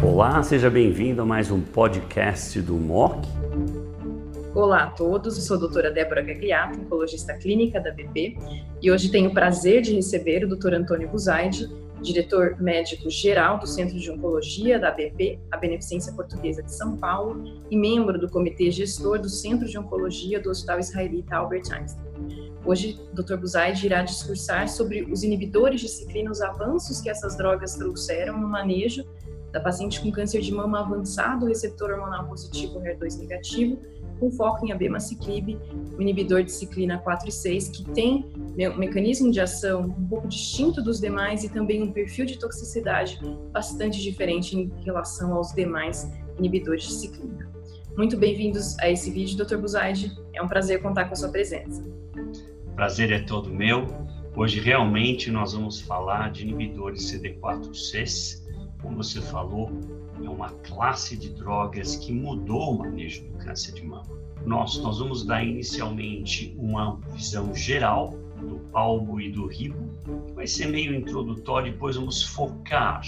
Olá, seja bem-vindo a mais um podcast do MOC. Olá a todos, eu sou a doutora Débora Gagliato, oncologista clínica da BP, e hoje tenho o prazer de receber o doutor Antônio Buzaide, diretor médico geral do Centro de Oncologia da BP, a Beneficência Portuguesa de São Paulo, e membro do comitê gestor do Centro de Oncologia do Hospital Israelita Albert Einstein. Hoje, o Dr. Buzaide irá discursar sobre os inibidores de ciclina, os avanços que essas drogas trouxeram no manejo da paciente com câncer de mama avançado, receptor hormonal positivo HER2 negativo, com foco em abemaciclib, o inibidor de ciclina 4 e 6, que tem um mecanismo de ação um pouco distinto dos demais e também um perfil de toxicidade bastante diferente em relação aos demais inibidores de ciclina. Muito bem-vindos a esse vídeo, Dr. Buzaide. É um prazer contar com a sua presença. Prazer é todo meu. Hoje realmente nós vamos falar de inibidores CD4-Cs como você falou, é uma classe de drogas que mudou o manejo do câncer de mama. Nós, nós vamos dar inicialmente uma visão geral do palbo e do ribo, que vai ser meio introdutório, depois vamos focar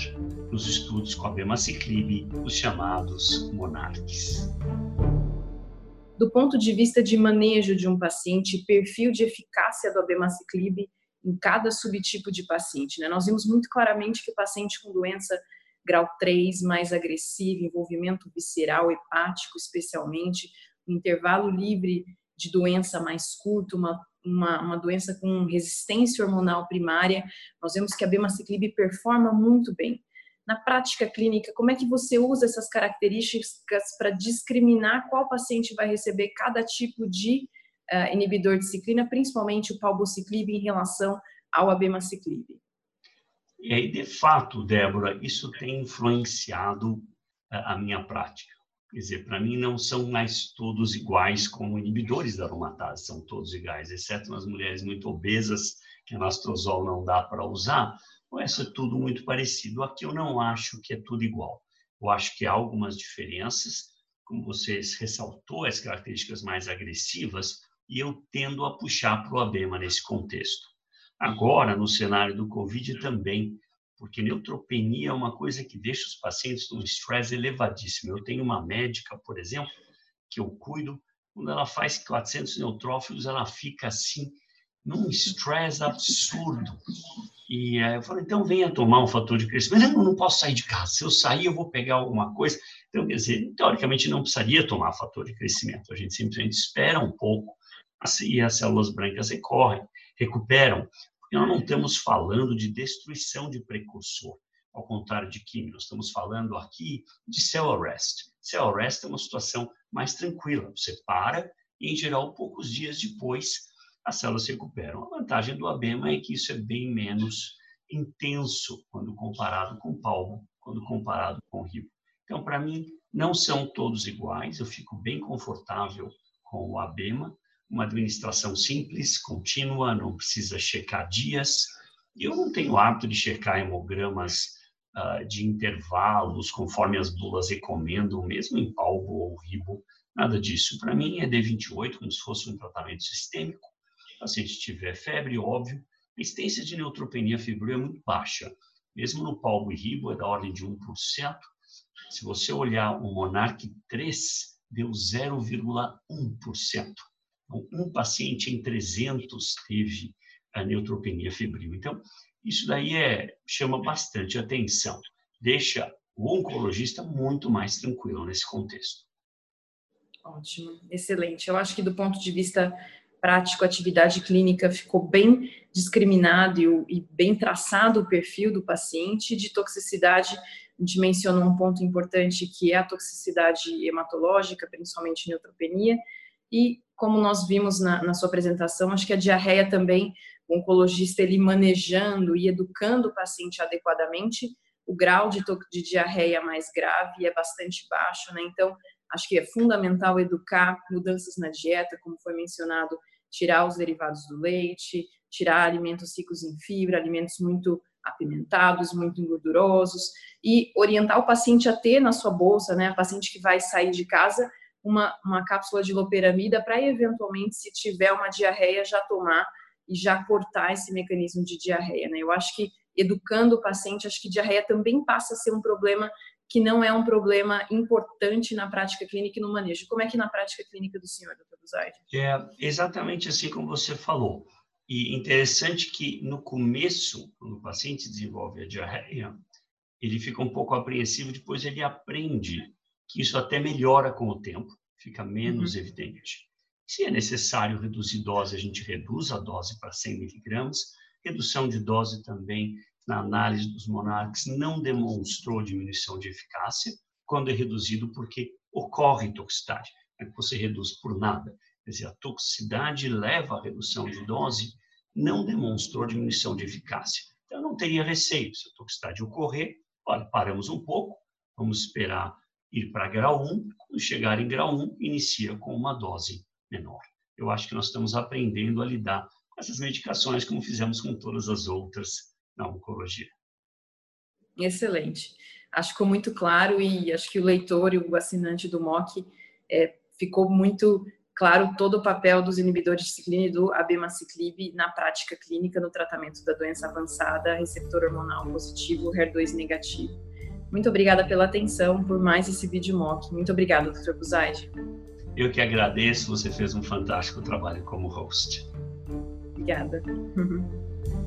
nos estudos com a bemaciclib, os chamados monarques. Do ponto de vista de manejo de um paciente, perfil de eficácia do abemaciclib em cada subtipo de paciente. Né? Nós vimos muito claramente que o paciente com doença grau 3 mais agressivo, envolvimento visceral, hepático especialmente, um intervalo livre de doença mais curto, uma, uma, uma, doença com resistência hormonal primária, nós vemos que a bemaciclib performa muito bem. Na prática clínica, como é que você usa essas características para discriminar qual paciente vai receber cada tipo de uh, inibidor de ciclina, principalmente o palbociclib em relação ao abemaciclib? E aí, de fato, Débora, isso tem influenciado a, minha prática. Quer dizer, para mim não são mais todos iguais como inibidores da aromatase, são todos iguais, exceto nas mulheres muito obesas, que a anastrozol não dá para usar, ou essa é tudo muito parecido. Aqui eu não acho que é tudo igual. Eu acho que há algumas diferenças, como você ressaltou, as características mais agressivas, e eu tendo a puxar para o abema nesse contexto. Agora, no cenário do Covid também, porque neutropenia é uma coisa que deixa os pacientes num estresse elevadíssimo. Eu tenho uma médica, por exemplo, que eu cuido, quando ela faz 400 neutrófilos, ela fica assim, num estresse absurdo. E eu falo, então venha tomar um fator de crescimento. Não, eu não posso sair de casa. Se eu sair, eu vou pegar alguma coisa. Então, quer dizer, teoricamente não precisaria tomar fator de crescimento. A gente simplesmente espera um pouco e as células brancas recorrem recuperam, porque nós não estamos falando de destruição de precursor, ao contrário de química, nós estamos falando aqui de cell arrest. Cell arrest é uma situação mais tranquila, você para e, em geral, poucos dias depois, as células se recuperam. A vantagem do abema é que isso é bem menos intenso quando comparado com palmo, quando comparado com o rio. Então, para mim, não são todos iguais, eu fico bem confortável com o abema, uma administração simples, contínua, não precisa checar dias. Eu não tenho hábito de checar hemogramas uh, de intervalos, conforme as bulas recomendam, mesmo em palbo ou ribo, nada disso. Para mim é D28, como se fosse um tratamento sistêmico. O paciente tiver febre, óbvio, a incidência de neutropenia febril é muito baixa. Mesmo no palbo e ribo é da ordem de 1%. Se você olhar o Monarch 3, deu 0,1%. Um paciente em 300 teve a neutropenia febril. Então, isso daí é, chama bastante atenção, deixa o oncologista muito mais tranquilo nesse contexto. Ótimo, excelente. Eu acho que do ponto de vista prático, atividade clínica ficou bem discriminado e, e bem traçado o perfil do paciente. De toxicidade, a gente mencionou um ponto importante que é a toxicidade hematológica, principalmente neutropenia, e como nós vimos na, na sua apresentação, acho que a diarreia também, o oncologista ele manejando e educando o paciente adequadamente, o grau de, de diarreia mais grave é bastante baixo, né? Então, acho que é fundamental educar mudanças na dieta, como foi mencionado, tirar os derivados do leite, tirar alimentos ricos em fibra, alimentos muito apimentados, muito engordurosos, e orientar o paciente a ter na sua bolsa, né, a paciente que vai sair de casa, uma, uma cápsula de loperamida para eventualmente, se tiver uma diarreia, já tomar e já cortar esse mecanismo de diarreia, né? Eu acho que educando o paciente, acho que diarreia também passa a ser um problema que não é um problema importante na prática clínica e no manejo. Como é que na prática clínica do senhor, doutor Buzaide? É exatamente assim como você falou. E interessante que no começo, quando o paciente desenvolve a diarreia, ele fica um pouco apreensivo, depois ele aprende que isso até melhora com o tempo, fica menos uhum. evidente. Se é necessário reduzir dose, a gente reduz a dose para 100 miligramas. Redução de dose também, na análise dos monarcas, não demonstrou diminuição de eficácia quando é reduzido, porque ocorre toxicidade. Não é que você reduz por nada. Quer dizer, a toxicidade leva à redução de dose, não demonstrou diminuição de eficácia. Então, não teria receio. Se a toxicidade ocorrer, olha, paramos um pouco, vamos esperar ir para grau 1. Quando chegar em grau 1, inicia com uma dose menor. Eu acho que nós estamos aprendendo a lidar com essas medicações como fizemos com todas as outras na oncologia. Excelente. Acho que ficou muito claro e acho que o leitor e o assinante do MOC é, ficou muito claro todo o papel dos inibidores de ciclina e do abemaciclib na prática clínica no tratamento da doença avançada, receptor hormonal positivo, HER2 negativo. Muito obrigada pela atenção, por mais esse vídeo mock. Muito obrigada, Dr. Buzaide. Eu que agradeço, você fez um fantástico trabalho como host. Obrigada.